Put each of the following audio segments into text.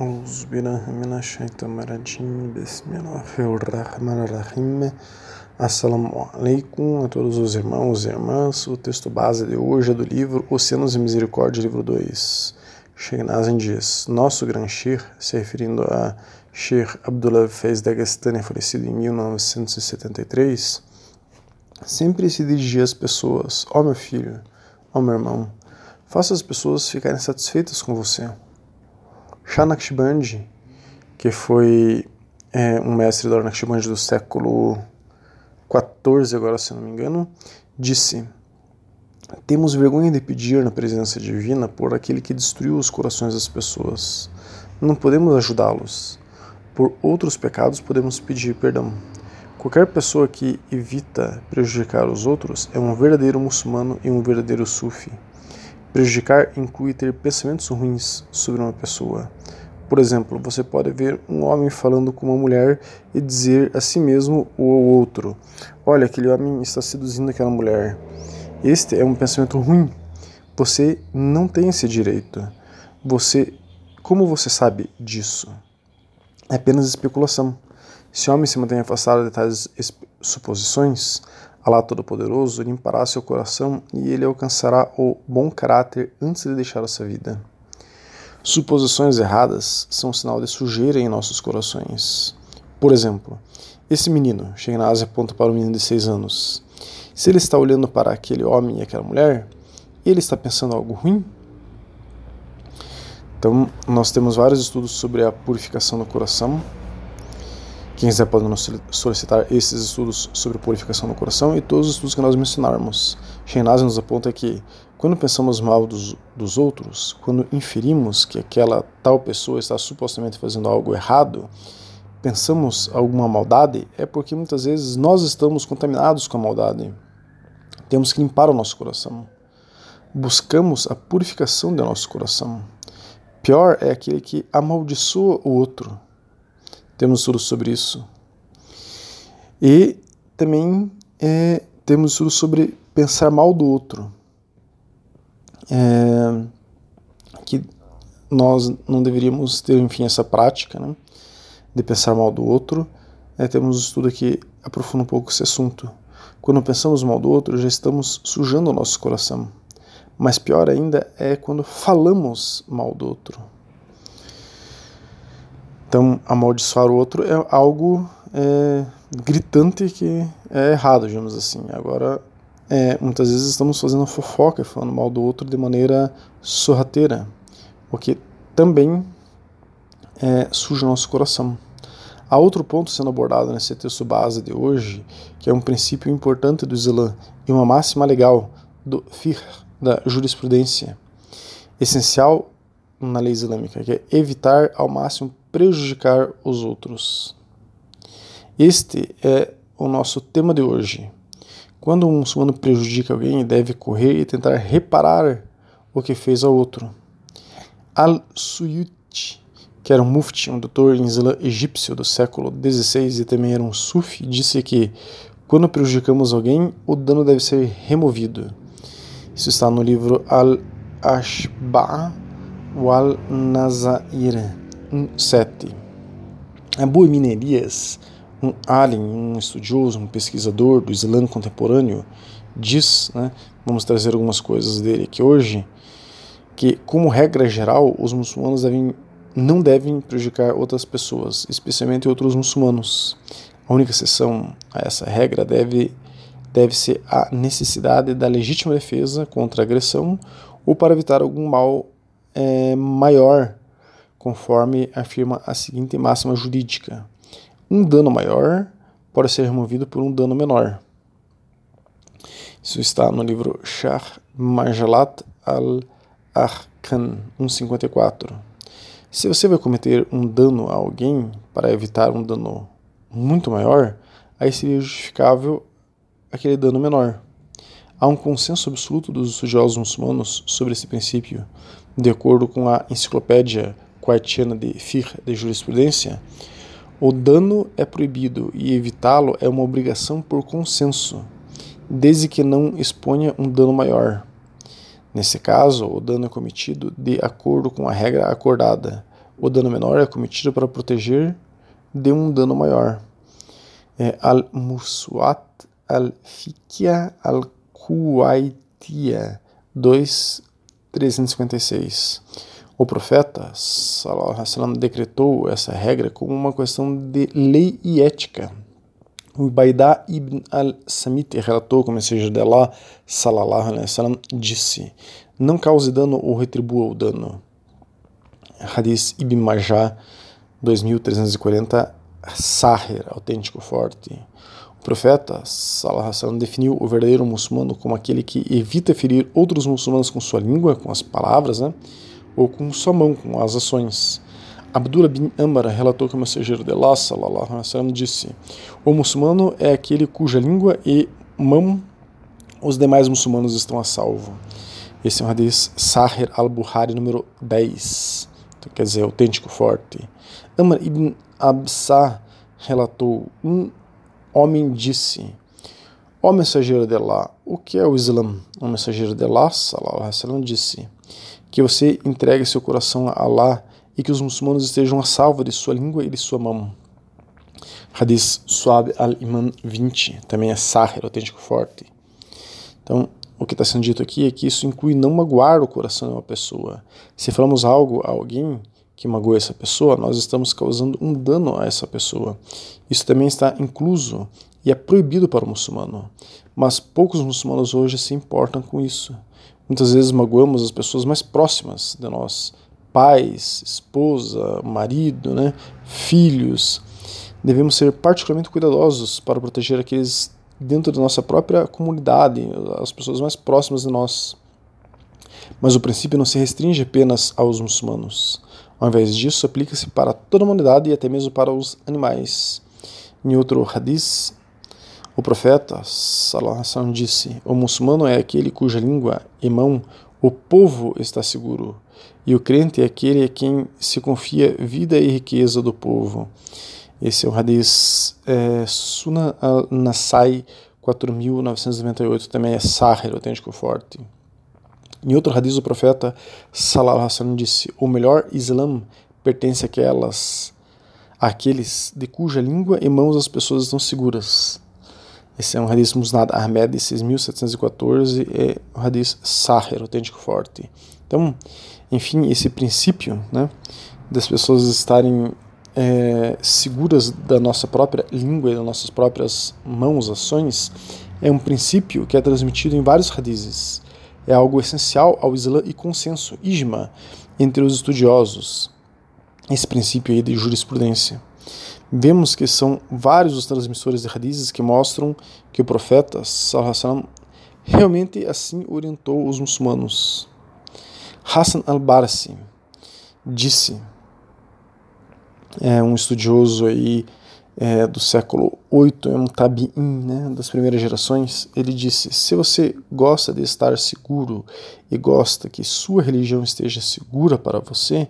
أعوذ بالله من الشيطان الرجيم بسم الله الرحمن الرحيم Assalamu alaikum a todos os irmãos e irmãs. O texto base de hoje é do livro Oceanos e Misericórdia, livro 2. Sheikh Nazim diz: Nosso gran Sheikh, se referindo a Sheikh Abdullah Fez Dagestani, falecido em 1973, sempre se dirigia às pessoas: Ó oh, meu filho, ó oh, meu irmão, faça as pessoas ficarem satisfeitas com você. Shah Naqshbandi, que foi é, um mestre da Naqshbandi do século 14, agora se não me engano, disse: Temos vergonha de pedir na presença divina por aquele que destruiu os corações das pessoas. Não podemos ajudá-los. Por outros pecados podemos pedir perdão. Qualquer pessoa que evita prejudicar os outros é um verdadeiro muçulmano e um verdadeiro sufi. Prejudicar inclui ter pensamentos ruins sobre uma pessoa. Por exemplo, você pode ver um homem falando com uma mulher e dizer a si mesmo ou ao outro: Olha, aquele homem está seduzindo aquela mulher. Este é um pensamento ruim. Você não tem esse direito. Você, como você sabe disso? É apenas especulação. Se o homem se mantém afastado de tais suposições, Alá Todo-Poderoso limpará seu coração e ele alcançará o bom caráter antes de deixar essa vida. Suposições erradas são um sinal de sujeira em nossos corações. Por exemplo, esse menino, Shegnaz aponta para o menino de seis anos. Se ele está olhando para aquele homem e aquela mulher, ele está pensando algo ruim? Então, nós temos vários estudos sobre a purificação do coração, quem quiser pode nos solicitar esses estudos sobre purificação do coração e todos os estudos que nós mencionarmos. Sheinaz nos aponta que quando pensamos mal dos, dos outros, quando inferimos que aquela tal pessoa está supostamente fazendo algo errado, pensamos alguma maldade, é porque muitas vezes nós estamos contaminados com a maldade. Temos que limpar o nosso coração. Buscamos a purificação do nosso coração. Pior é aquele que amaldiçoa o outro temos estudos sobre isso. E também é, temos estudos sobre pensar mal do outro. É, que nós não deveríamos ter, enfim, essa prática né, de pensar mal do outro. É, temos um estudo que aprofunda um pouco esse assunto. Quando pensamos mal do outro, já estamos sujando o nosso coração. Mas pior ainda é quando falamos mal do outro. Então, amaldiçoar o outro é algo é, gritante que é errado, digamos assim. Agora, é, muitas vezes estamos fazendo fofoca, falando mal do outro de maneira sorrateira, o que também é, suja o nosso coração. Há outro ponto sendo abordado nesse texto base de hoje, que é um princípio importante do Islã e uma máxima legal do fiqh, da jurisprudência, essencial na lei islâmica, que é evitar ao máximo prejudicar os outros. Este é o nosso tema de hoje. Quando um muçulmano prejudica alguém, deve correr e tentar reparar o que fez ao outro. Al-Suyuti, que era um mufti, um doutor em Islã egípcio do século XVI e também era um sufi, disse que quando prejudicamos alguém, o dano deve ser removido. Isso está no livro Al-Ashba' wal-Nazair 7. Abu Minerias, um alim, um estudioso, um pesquisador do Islã contemporâneo, diz, né, vamos trazer algumas coisas dele aqui hoje, que, como regra geral, os muçulmanos devem, não devem prejudicar outras pessoas, especialmente outros muçulmanos. A única exceção a essa regra deve, deve ser a necessidade da legítima defesa contra a agressão ou para evitar algum mal é, maior, conforme afirma a seguinte máxima jurídica: um dano maior pode ser removido por um dano menor. Isso está no livro Shah Majalat al-Arkan 154. Se você vai cometer um dano a alguém para evitar um dano muito maior, aí seria justificável aquele dano menor. Há um consenso absoluto dos estudiosos muçulmanos sobre esse princípio, de acordo com a enciclopédia quartiana de Fiqh de jurisprudência, o dano é proibido e evitá-lo é uma obrigação por consenso, desde que não exponha um dano maior. Nesse caso, o dano é cometido de acordo com a regra acordada, o dano menor é cometido para proteger de um dano maior. É, Al-Muswat al-Fikia al-Kuwaitia 2.356. O profeta sallam, decretou essa regra como uma questão de lei e ética. O Baidá ibn al-Samit relatou como seja de Allah wasallam disse: Não cause dano ou retribua o dano. Hadith Ibn Majah 2340 Sahir, autêntico forte. O profeta Salah Hassan definiu o verdadeiro muçulmano como aquele que evita ferir outros muçulmanos com sua língua, com as palavras, né? Ou com sua mão, com as ações. Abdullah bin Amr relatou que o mensageiro de Allah sallallahu alaihi disse: O muçulmano é aquele cuja língua e mão os demais muçulmanos estão a salvo. Esse é um hadith Sahir al-Buhari número 10 quer dizer, autêntico, forte. Amr ibn Absa relatou: Um homem disse: Ó mensageiro de Allah, o que é o Islã? O mensageiro de Allah, sallallahu alaihi disse: Que você entregue seu coração a Allah e que os muçulmanos estejam a salvo de sua língua e de sua mão. Hadith Suab al-Iman 20, também é Sahir, autêntico forte. Então, o que está sendo dito aqui é que isso inclui não magoar o coração de uma pessoa. Se falamos algo a alguém que magoa essa pessoa, nós estamos causando um dano a essa pessoa. Isso também está incluso e é proibido para o muçulmano. Mas poucos muçulmanos hoje se importam com isso. Muitas vezes magoamos as pessoas mais próximas de nós, pais, esposa, marido, né, filhos. Devemos ser particularmente cuidadosos para proteger aqueles dentro da nossa própria comunidade, as pessoas mais próximas de nós. Mas o princípio não se restringe apenas aos muçulmanos. Ao invés disso, aplica-se para toda a humanidade e até mesmo para os animais. Em outro hadith, o profeta Salah disse: O muçulmano é aquele cuja língua e mão o povo está seguro, e o crente é aquele a quem se confia vida e riqueza do povo. Esse é o Hadith é, Sunan al-Nasai 4998, também é Sahir, autêntico forte. Em outro Hadith, o profeta Salallahu Alaihi disse: O melhor Islã pertence àquelas, àqueles de cuja língua e mãos as pessoas estão seguras. Esse é um Hadith Musnad Ahmed 6714, é o Hadith Sahir, autêntico forte. Então, enfim, esse princípio né, das pessoas estarem é, seguras da nossa própria língua e das nossas próprias mãos, ações, é um princípio que é transmitido em vários hadizes. É algo essencial ao Islã e consenso, ijma, entre os estudiosos. Esse princípio aí de jurisprudência. Vemos que são vários os transmissores de hadizes que mostram que o profeta sallallahu realmente assim orientou os muçulmanos. Hassan al-Barsi disse é um estudioso aí é, do século 8, é um tabi'in, né, das primeiras gerações, ele disse: se você gosta de estar seguro e gosta que sua religião esteja segura para você,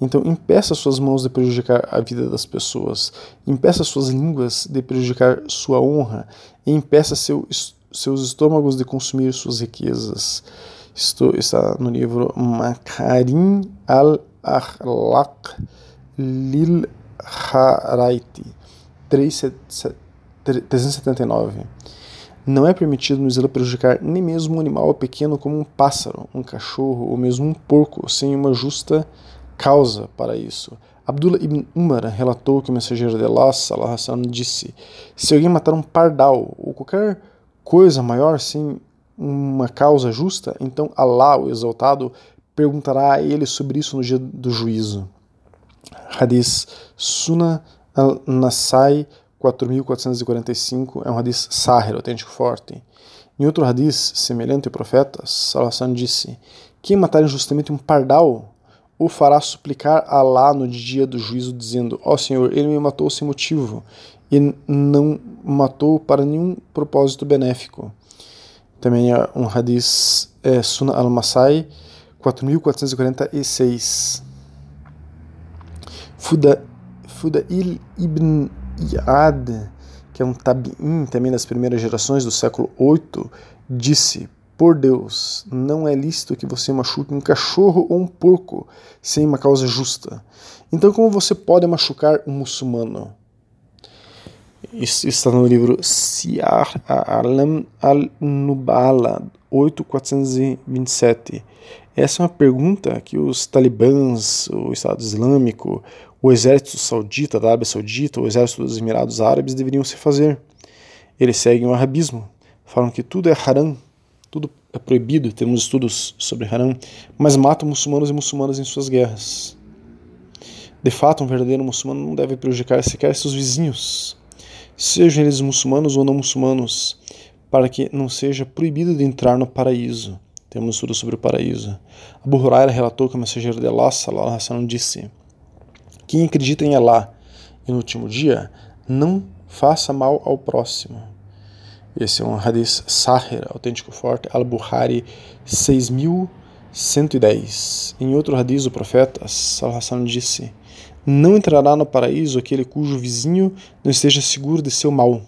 então impeça suas mãos de prejudicar a vida das pessoas, impeça suas línguas de prejudicar sua honra, e impeça seu, seus estômagos de consumir suas riquezas. Isto está no livro Makarim al-Akhlaq Lil Haraiti 379. Não é permitido no Islã prejudicar nem mesmo um animal pequeno como um pássaro, um cachorro ou mesmo um porco, sem uma justa causa para isso. Abdullah ibn Umar relatou que o mensageiro de Allah salah, disse: Se alguém matar um pardal ou qualquer coisa maior sem uma causa justa, então Allah, o exaltado, perguntará a ele sobre isso no dia do juízo. Hadith Suna al-Nasai 4445 é um hadith sahir, autêntico forte. Em outro hadith semelhante, o profeta Salassan disse: Quem matar injustamente um pardal o fará suplicar a Allah no dia do juízo, dizendo: Ó oh, Senhor, ele me matou sem motivo e não matou para nenhum propósito benéfico. Também é um hadith é, Sunan al-Masai 4446. Fuda, Fudail ibn Iyad, que é um tabi'in também das primeiras gerações do século 8, disse: Por Deus, não é lícito que você machuque um cachorro ou um porco sem uma causa justa. Então, como você pode machucar um muçulmano? Isso está no livro Siyar Alam al-Nubala, 8427. Essa é uma pergunta que os talibãs, o Estado Islâmico, o exército saudita da Arábia Saudita, o exército dos Emirados Árabes deveriam se fazer. Eles seguem o arabismo, falam que tudo é haram, tudo é proibido, temos estudos sobre haram, mas matam muçulmanos e muçulmanas em suas guerras. De fato, um verdadeiro muçulmano não deve prejudicar sequer seus vizinhos, sejam eles muçulmanos ou não muçulmanos, para que não seja proibido de entrar no paraíso. Temos estudo sobre o paraíso. Abu Huraira relatou que o mensageiro de Allah, wasallam, disse: Quem acredita em Allah e no último dia, não faça mal ao próximo. Esse é um hadith sahir, autêntico forte, al-Bukhari 6110. Em outro hadith, o profeta sallallahu disse: Não entrará no paraíso aquele cujo vizinho não esteja seguro de seu mal.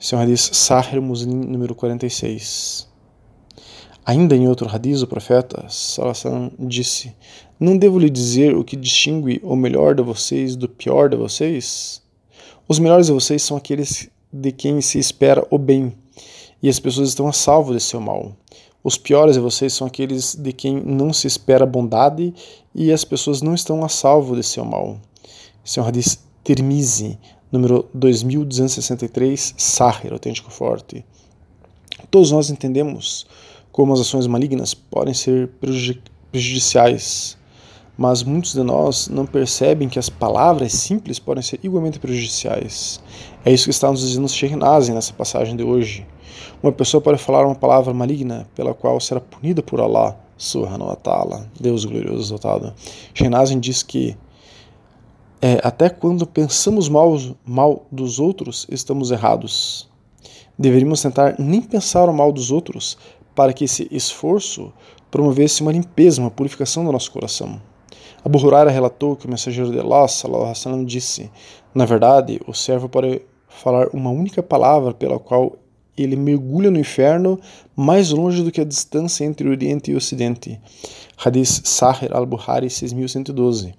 Esse é um hadith sahir muslim número 46. Ainda em outro hadith, o profeta sallallahu disse: Não devo lhe dizer o que distingue o melhor de vocês do pior de vocês? Os melhores de vocês são aqueles de quem se espera o bem, e as pessoas estão a salvo de seu mal. Os piores de vocês são aqueles de quem não se espera bondade e as pessoas não estão a salvo de seu mal. Esse é um hadith Tirmizi, número 2263, Sahir, autêntico forte. Todos nós entendemos como as ações malignas podem ser prejudiciais mas muitos de nós não percebem que as palavras simples podem ser igualmente prejudiciais. É isso que está nos dizendo Sheikh Nazim nessa passagem de hoje. Uma pessoa pode falar uma palavra maligna pela qual será punida por Allah, subhanahu wa ta'ala, Deus glorioso exaltado. Sheikh Nazim diz que é, até quando pensamos mal, mal dos outros, estamos errados. Deveríamos tentar nem pensar o mal dos outros para que esse esforço promovesse uma limpeza, uma purificação do nosso coração. Abu Huraira relatou que o mensageiro de Allah sallam, disse: Na verdade, o servo pode falar uma única palavra pela qual ele mergulha no inferno mais longe do que a distância entre o Oriente e o Ocidente. Hadith Sahir al-Buhari 6112.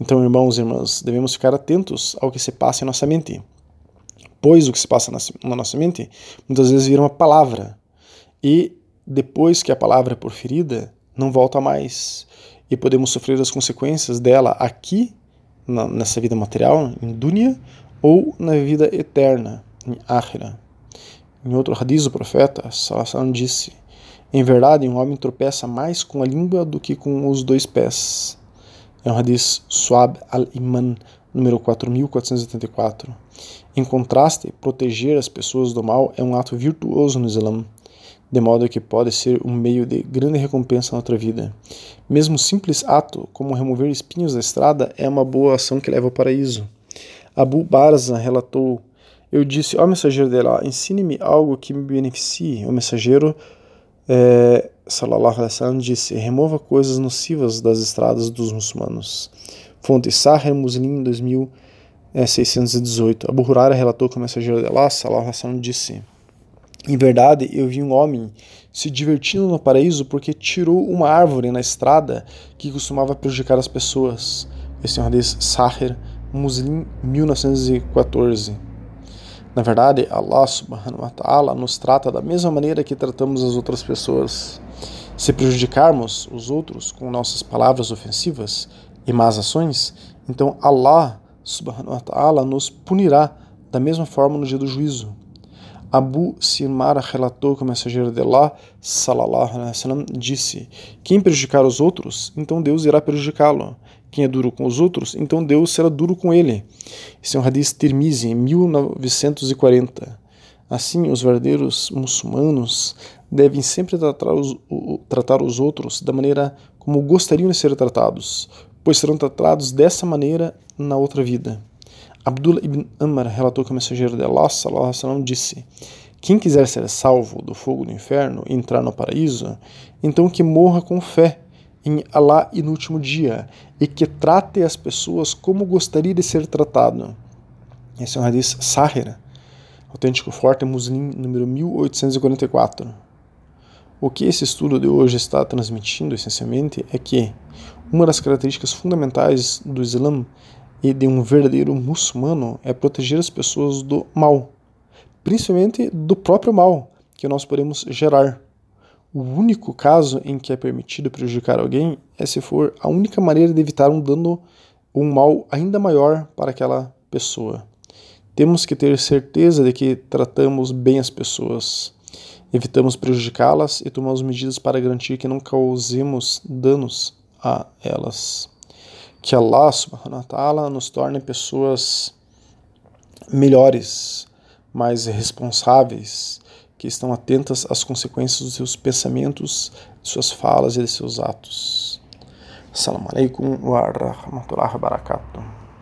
Então, irmãos e irmãs, devemos ficar atentos ao que se passa em nossa mente. Pois o que se passa na nossa mente muitas vezes vira uma palavra. E depois que a palavra é porferida, não volta mais e podemos sofrer as consequências dela aqui, na, nessa vida material, em dunya, ou na vida eterna, em akhira. Em outro hadith, o profeta Salassan disse: Em verdade, um homem tropeça mais com a língua do que com os dois pés. É um hadith Suab al-Iman, número 4484. Em contraste, proteger as pessoas do mal é um ato virtuoso no Islã de modo que pode ser um meio de grande recompensa na outra vida. Mesmo simples ato, como remover espinhos da estrada, é uma boa ação que leva ao paraíso. Abu Barza relatou: Eu disse, ó mensageiro de ensine-me algo que me beneficie. O mensageiro, é, sallallahu alaihi wasallam, disse: Remova coisas nocivas das estradas dos muçulmanos. Fonte Sahih Muslim 2618. Abu Huraira relatou que o mensageiro de Allah, sallallahu alaihi disse: em verdade, eu vi um homem se divertindo no paraíso porque tirou uma árvore na estrada que costumava prejudicar as pessoas. Esse é um hadith Sahir, Muslim, 1914. Na verdade, Allah subhanahu wa ta'ala nos trata da mesma maneira que tratamos as outras pessoas. Se prejudicarmos os outros com nossas palavras ofensivas e más ações, então Allah subhanahu wa ta'ala nos punirá da mesma forma no dia do juízo. Abu Simar relatou que o mensageiro de Allah, salallahu alaihi wasallam, disse: Quem prejudicar os outros, então Deus irá prejudicá-lo. Quem é duro com os outros, então Deus será duro com ele. Esse é um hadith Tirmizi, em 1940. Assim, os verdadeiros muçulmanos devem sempre tratar os, tratar os outros da maneira como gostariam de ser tratados, pois serão tratados dessa maneira na outra vida. Abdullah ibn Amr relatou que o mensageiro de Allah sallam, disse: Quem quiser ser salvo do fogo do inferno e entrar no paraíso, então que morra com fé em Allah e no último dia, e que trate as pessoas como gostaria de ser tratado. Esse é um hadith Sahir, autêntico forte muslim número 1844. O que esse estudo de hoje está transmitindo essencialmente é que uma das características fundamentais do Islã e de um verdadeiro muçulmano é proteger as pessoas do mal, principalmente do próprio mal que nós podemos gerar. O único caso em que é permitido prejudicar alguém é se for a única maneira de evitar um dano ou um mal ainda maior para aquela pessoa. Temos que ter certeza de que tratamos bem as pessoas, evitamos prejudicá-las e tomamos medidas para garantir que não causemos danos a elas que Allah subhanahu wa ta'ala nos torne pessoas melhores, mais responsáveis, que estão atentas às consequências dos seus pensamentos, de suas falas e de seus atos. Assalamu alaikum wa rahmatullahi wa barakatuh.